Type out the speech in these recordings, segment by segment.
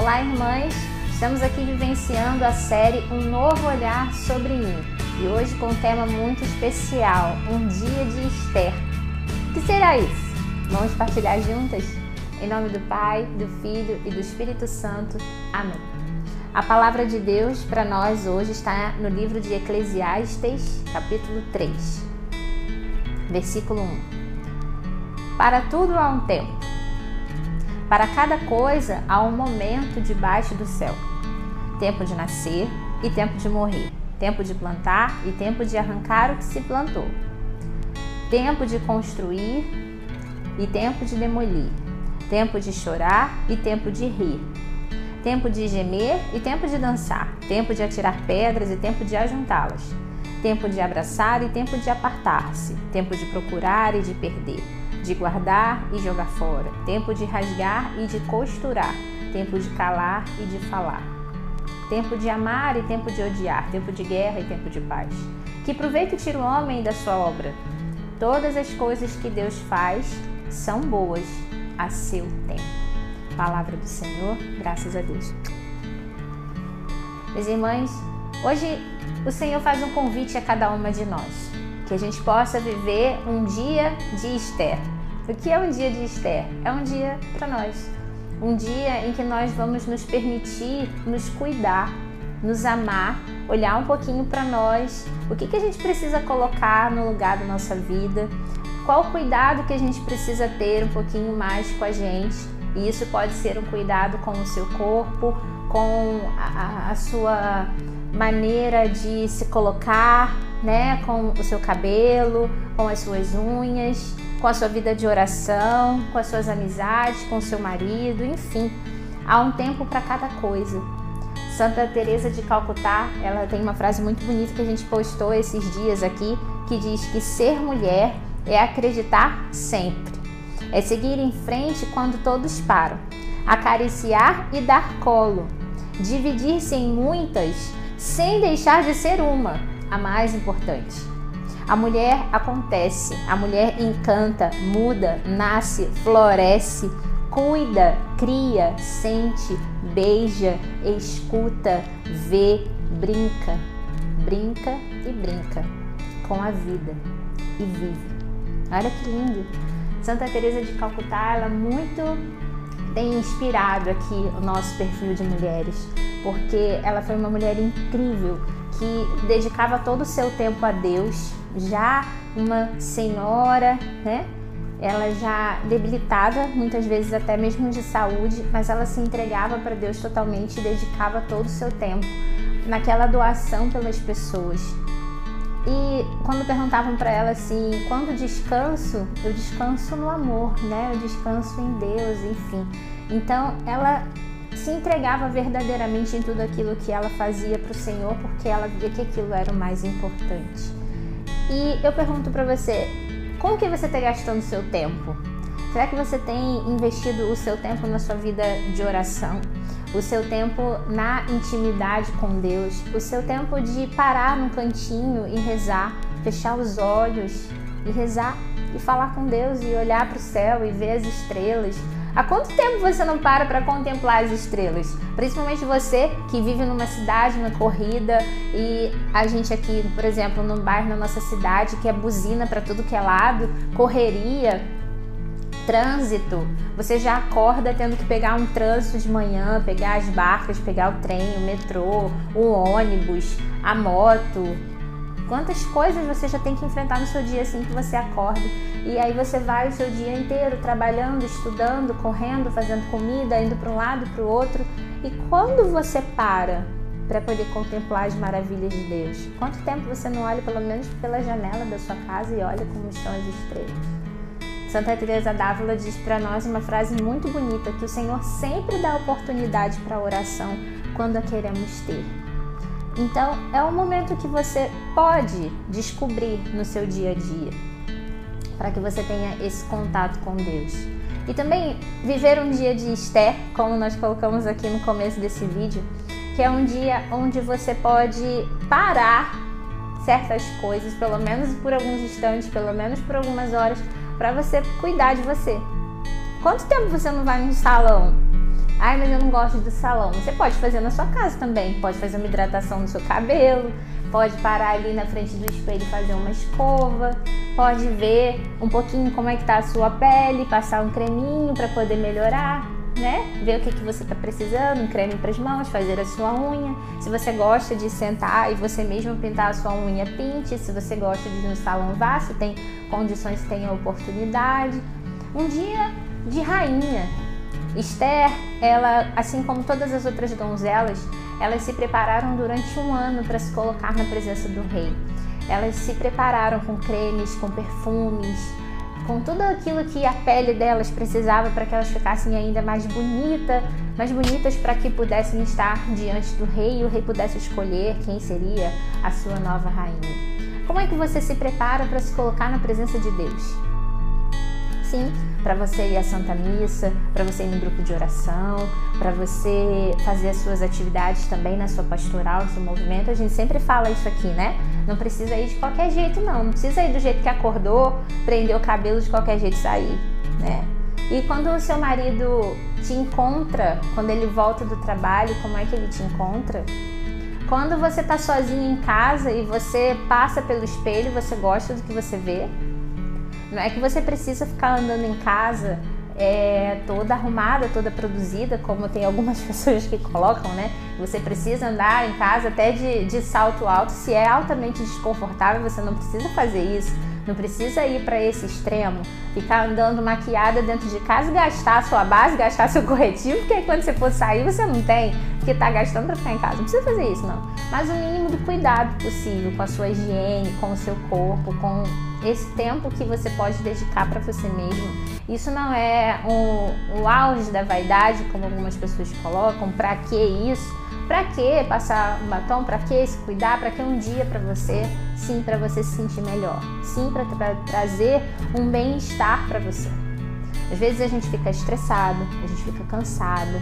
Olá, irmãs! Estamos aqui vivenciando a série Um Novo Olhar sobre Mim e hoje com um tema muito especial: Um Dia de Esther. O que será isso? Vamos partilhar juntas? Em nome do Pai, do Filho e do Espírito Santo. Amém. A palavra de Deus para nós hoje está no livro de Eclesiastes, capítulo 3, versículo 1. Para tudo há um tempo para cada coisa há um momento debaixo do céu: tempo de nascer e tempo de morrer, tempo de plantar e tempo de arrancar o que se plantou, tempo de construir e tempo de demolir, tempo de chorar e tempo de rir, tempo de gemer e tempo de dançar, tempo de atirar pedras e tempo de ajuntá-las, tempo de abraçar e tempo de apartar-se, tempo de procurar e de perder de guardar e jogar fora, tempo de rasgar e de costurar, tempo de calar e de falar, tempo de amar e tempo de odiar, tempo de guerra e tempo de paz. Que proveito tira o homem da sua obra? Todas as coisas que Deus faz são boas a seu tempo. Palavra do Senhor, graças a Deus. Meus irmãos, hoje o Senhor faz um convite a cada uma de nós que a gente possa viver um dia de Esther. O que é um dia de Esther? É um dia para nós. Um dia em que nós vamos nos permitir nos cuidar, nos amar, olhar um pouquinho para nós, o que, que a gente precisa colocar no lugar da nossa vida, qual cuidado que a gente precisa ter um pouquinho mais com a gente. E isso pode ser um cuidado com o seu corpo, com a, a, a sua maneira de se colocar, né, com o seu cabelo, com as suas unhas, com a sua vida de oração, com as suas amizades, com o seu marido, enfim. Há um tempo para cada coisa. Santa Teresa de Calcutá, ela tem uma frase muito bonita que a gente postou esses dias aqui, que diz que ser mulher é acreditar sempre. É seguir em frente quando todos param, acariciar e dar colo, dividir-se em muitas sem deixar de ser uma, a mais importante. A mulher acontece, a mulher encanta, muda, nasce, floresce, cuida, cria, sente, beija, escuta, vê, brinca, brinca e brinca com a vida e vive. Olha que lindo! Santa Teresa de Calcutá, ela muito tem inspirado aqui o nosso perfil de mulheres, porque ela foi uma mulher incrível que dedicava todo o seu tempo a Deus, já uma senhora, né? Ela já debilitada, muitas vezes até mesmo de saúde, mas ela se entregava para Deus totalmente e dedicava todo o seu tempo naquela doação pelas pessoas. E quando perguntavam para ela assim, quando descanso, eu descanso no amor, né? Eu descanso em Deus, enfim. Então ela se entregava verdadeiramente em tudo aquilo que ela fazia para o Senhor, porque ela via que aquilo era o mais importante. E eu pergunto para você, como que você está gastando o seu tempo? Será que você tem investido o seu tempo na sua vida de oração? o seu tempo na intimidade com Deus, o seu tempo de parar num cantinho e rezar, fechar os olhos e rezar e falar com Deus e olhar para o céu e ver as estrelas. Há quanto tempo você não para para contemplar as estrelas? Principalmente você que vive numa cidade, numa corrida e a gente aqui, por exemplo, num bairro na nossa cidade que é buzina para tudo que é lado, correria, trânsito, você já acorda tendo que pegar um trânsito de manhã, pegar as barcas, pegar o trem, o metrô, o ônibus, a moto. Quantas coisas você já tem que enfrentar no seu dia assim que você acorda? E aí você vai o seu dia inteiro trabalhando, estudando, correndo, fazendo comida, indo para um lado, para o outro. E quando você para para poder contemplar as maravilhas de Deus? Quanto tempo você não olha pelo menos pela janela da sua casa e olha como estão as estrelas? Santa Teresa d'Ávila diz para nós uma frase muito bonita que o Senhor sempre dá oportunidade para a oração quando a queremos ter. Então, é um momento que você pode descobrir no seu dia a dia, para que você tenha esse contato com Deus. E também viver um dia de Esther, como nós colocamos aqui no começo desse vídeo, que é um dia onde você pode parar certas coisas, pelo menos por alguns instantes, pelo menos por algumas horas, para você cuidar de você. Quanto tempo você não vai no salão Ai, mas eu não gosto do salão. Você pode fazer na sua casa também. Pode fazer uma hidratação no seu cabelo, pode parar ali na frente do espelho e fazer uma escova, pode ver um pouquinho como é que tá a sua pele, passar um creminho para poder melhorar, né? Ver o que, que você está precisando, um creme para as mãos, fazer a sua unha. Se você gosta de sentar e você mesmo pintar a sua unha, pinte. Se você gosta de ir no salão, vá. Se tem condições, tem a oportunidade. Um dia de rainha. Esther, ela, assim como todas as outras donzelas, elas se prepararam durante um ano para se colocar na presença do rei. Elas se prepararam com cremes, com perfumes, com tudo aquilo que a pele delas precisava para que elas ficassem ainda mais bonita, mais bonitas para que pudessem estar diante do rei e o rei pudesse escolher quem seria a sua nova rainha. Como é que você se prepara para se colocar na presença de Deus? sim para você ir à Santa Missa, para você ir no grupo de oração, para você fazer as suas atividades também na sua pastoral, no seu movimento. A gente sempre fala isso aqui, né? Não precisa ir de qualquer jeito, não. Não precisa ir do jeito que acordou, prender o cabelo de qualquer jeito e sair, né? E quando o seu marido te encontra, quando ele volta do trabalho, como é que ele te encontra? Quando você está sozinho em casa e você passa pelo espelho, você gosta do que você vê? Não é que você precisa ficar andando em casa é, toda arrumada, toda produzida, como tem algumas pessoas que colocam, né? Você precisa andar em casa até de, de salto alto. Se é altamente desconfortável, você não precisa fazer isso. Não precisa ir para esse extremo, ficar andando maquiada dentro de casa, gastar sua base, gastar seu corretivo, porque quando você for sair você não tem, porque tá gastando para ficar em casa. Não precisa fazer isso, não. Mas o mínimo do cuidado possível com a sua higiene, com o seu corpo, com esse tempo que você pode dedicar para você mesmo. Isso não é um, um auge da vaidade, como algumas pessoas colocam. Para que isso? Para que passar um batom? Para que se cuidar? Para que um dia para você? Sim, para você se sentir melhor. Sim, para tra trazer um bem-estar para você. Às vezes a gente fica estressado, a gente fica cansado.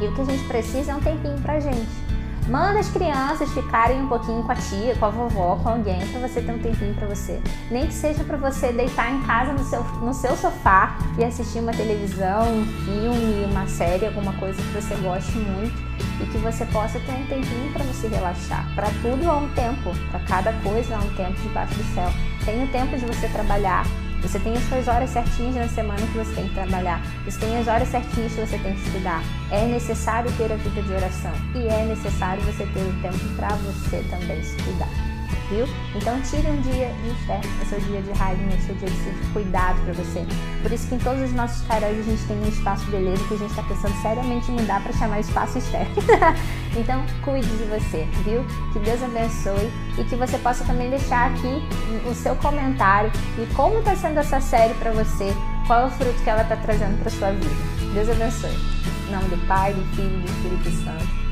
E o que a gente precisa é um tempinho pra gente Manda as crianças ficarem um pouquinho com a tia, com a vovó, com alguém, para você ter um tempinho para você. Nem que seja para você deitar em casa no seu, no seu sofá e assistir uma televisão, um filme, uma série, alguma coisa que você goste muito e que você possa ter um tempinho para você relaxar. Para tudo há um tempo, para cada coisa há um tempo debaixo do céu. Tem o tempo de você trabalhar, você tem as suas horas certinhas na semana que você tem que trabalhar. Você tem as horas certinhas que você tem que estudar. É necessário ter a vida de oração. E é necessário você ter o tempo para você também se cuidar viu? Então tire um dia de fé, o seu dia de rainha, o seu dia de cuidado para você. Por isso que em todos os nossos caras a gente tem um espaço beleza que a gente está pensando seriamente em mudar para chamar espaço Esther. então cuide de você, viu? Que Deus abençoe e que você possa também deixar aqui o seu comentário e como está sendo essa série para você, qual é o fruto que ela está trazendo para sua vida. Deus abençoe. Em nome do Pai, do Filho e do Espírito Santo.